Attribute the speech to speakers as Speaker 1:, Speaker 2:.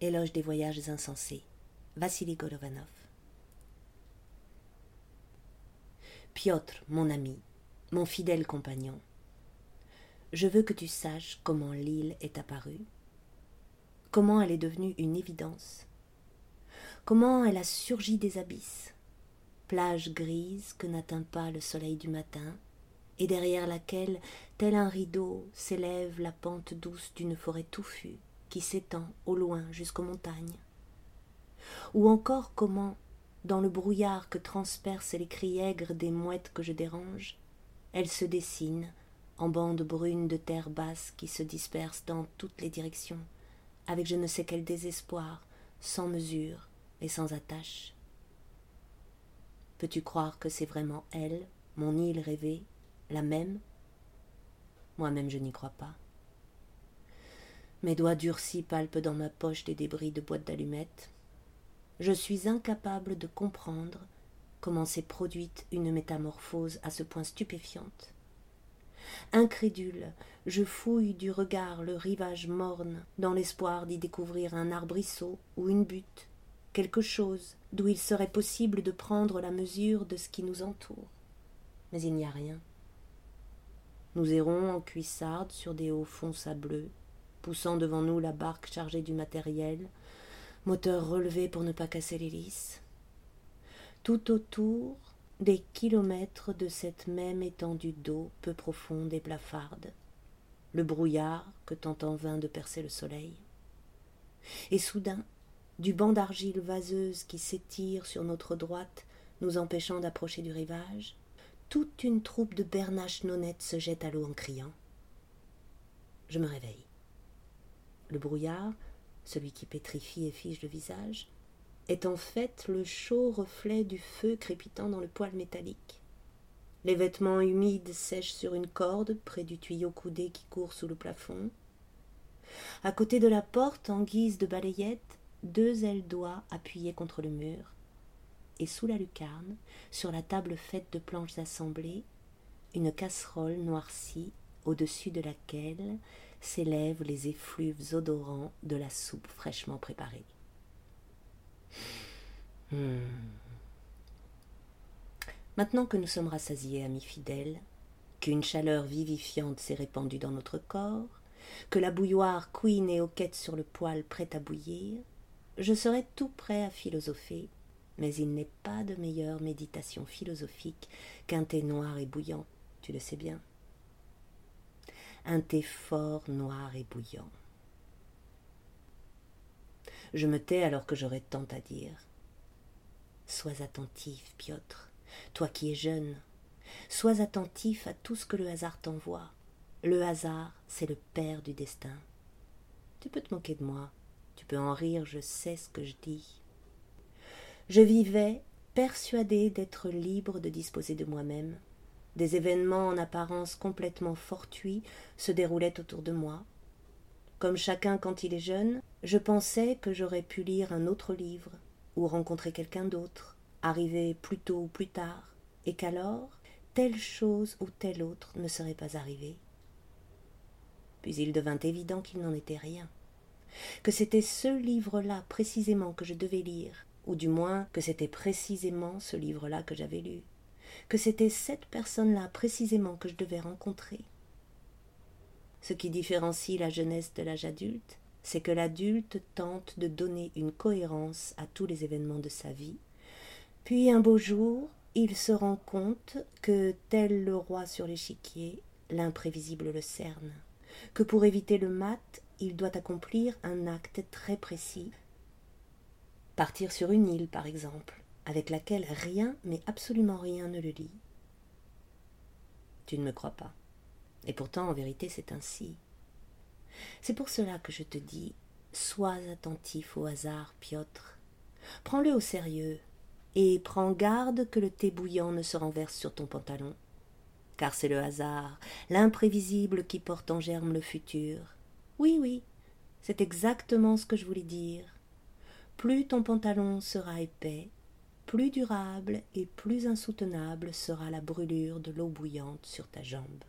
Speaker 1: Éloge des voyages insensés. Vassili Golovanov. Piotr, mon ami, mon fidèle compagnon, je veux que tu saches comment l'île est apparue, comment elle est devenue une évidence, comment elle a surgi des abysses, plage grise que n'atteint pas le soleil du matin, et derrière laquelle, tel un rideau, s'élève la pente douce d'une forêt touffue qui s'étend au loin jusqu'aux montagnes. Ou encore comment, dans le brouillard que transpercent les cris aigres des mouettes que je dérange, elle se dessine en bandes brunes de terre basse qui se dispersent dans toutes les directions, avec je ne sais quel désespoir, sans mesure et sans attache. Peux-tu croire que c'est vraiment elle, mon île rêvée, la même? Moi-même je n'y crois pas. Mes doigts durcis palpent dans ma poche des débris de boîtes d'allumettes. Je suis incapable de comprendre comment s'est produite une métamorphose à ce point stupéfiante. Incrédule, je fouille du regard le rivage morne, dans l'espoir d'y découvrir un arbrisseau ou une butte, quelque chose d'où il serait possible de prendre la mesure de ce qui nous entoure. Mais il n'y a rien. Nous errons en cuissarde sur des hauts fonds sableux, poussant devant nous la barque chargée du matériel, moteur relevé pour ne pas casser l'hélice. Tout autour, des kilomètres de cette même étendue d'eau peu profonde et blafarde, le brouillard que tente en vain de percer le soleil. Et soudain, du banc d'argile vaseuse qui s'étire sur notre droite, nous empêchant d'approcher du rivage, toute une troupe de bernaches nonnettes se jette à l'eau en criant. Je me réveille. Le brouillard, celui qui pétrifie et fige le visage, est en fait le chaud reflet du feu crépitant dans le poêle métallique. Les vêtements humides sèchent sur une corde près du tuyau coudé qui court sous le plafond. À côté de la porte, en guise de balayette, deux ailes d'oie appuyées contre le mur. Et sous la lucarne, sur la table faite de planches assemblées, une casserole noircie au-dessus de laquelle s'élèvent les effluves odorants de la soupe fraîchement préparée. Hmm. Maintenant que nous sommes rassasiés, amis fidèles, qu'une chaleur vivifiante s'est répandue dans notre corps, que la bouilloire couine et hoquette sur le poêle prête à bouillir, je serais tout prêt à philosopher, mais il n'est pas de meilleure méditation philosophique qu'un thé noir et bouillant, tu le sais bien. Un thé fort, noir et bouillant. Je me tais alors que j'aurais tant à dire. Sois attentif, Piotr, toi qui es jeune. Sois attentif à tout ce que le hasard t'envoie. Le hasard, c'est le père du destin. Tu peux te moquer de moi, tu peux en rire, je sais ce que je dis. Je vivais persuadé d'être libre de disposer de moi-même. Des événements en apparence complètement fortuits se déroulaient autour de moi. Comme chacun quand il est jeune, je pensais que j'aurais pu lire un autre livre, ou rencontrer quelqu'un d'autre, arriver plus tôt ou plus tard, et qu'alors telle chose ou telle autre ne serait pas arrivée. Puis il devint évident qu'il n'en était rien, que c'était ce livre-là précisément que je devais lire, ou du moins que c'était précisément ce livre-là que j'avais lu, que c'était cette personne-là précisément que je devais rencontrer. Ce qui différencie la jeunesse de l'âge adulte, c'est que l'adulte tente de donner une cohérence à tous les événements de sa vie, puis un beau jour, il se rend compte que, tel le roi sur l'échiquier, l'imprévisible le cerne, que pour éviter le mat, il doit accomplir un acte très précis. Partir sur une île, par exemple, avec laquelle rien, mais absolument rien ne le lie. Tu ne me crois pas. Et pourtant, en vérité, c'est ainsi. C'est pour cela que je te dis sois attentif au hasard, Piotr. Prends-le au sérieux, et prends garde que le thé bouillant ne se renverse sur ton pantalon. Car c'est le hasard, l'imprévisible qui porte en germe le futur. Oui, oui, c'est exactement ce que je voulais dire. Plus ton pantalon sera épais, plus durable et plus insoutenable sera la brûlure de l'eau bouillante sur ta jambe.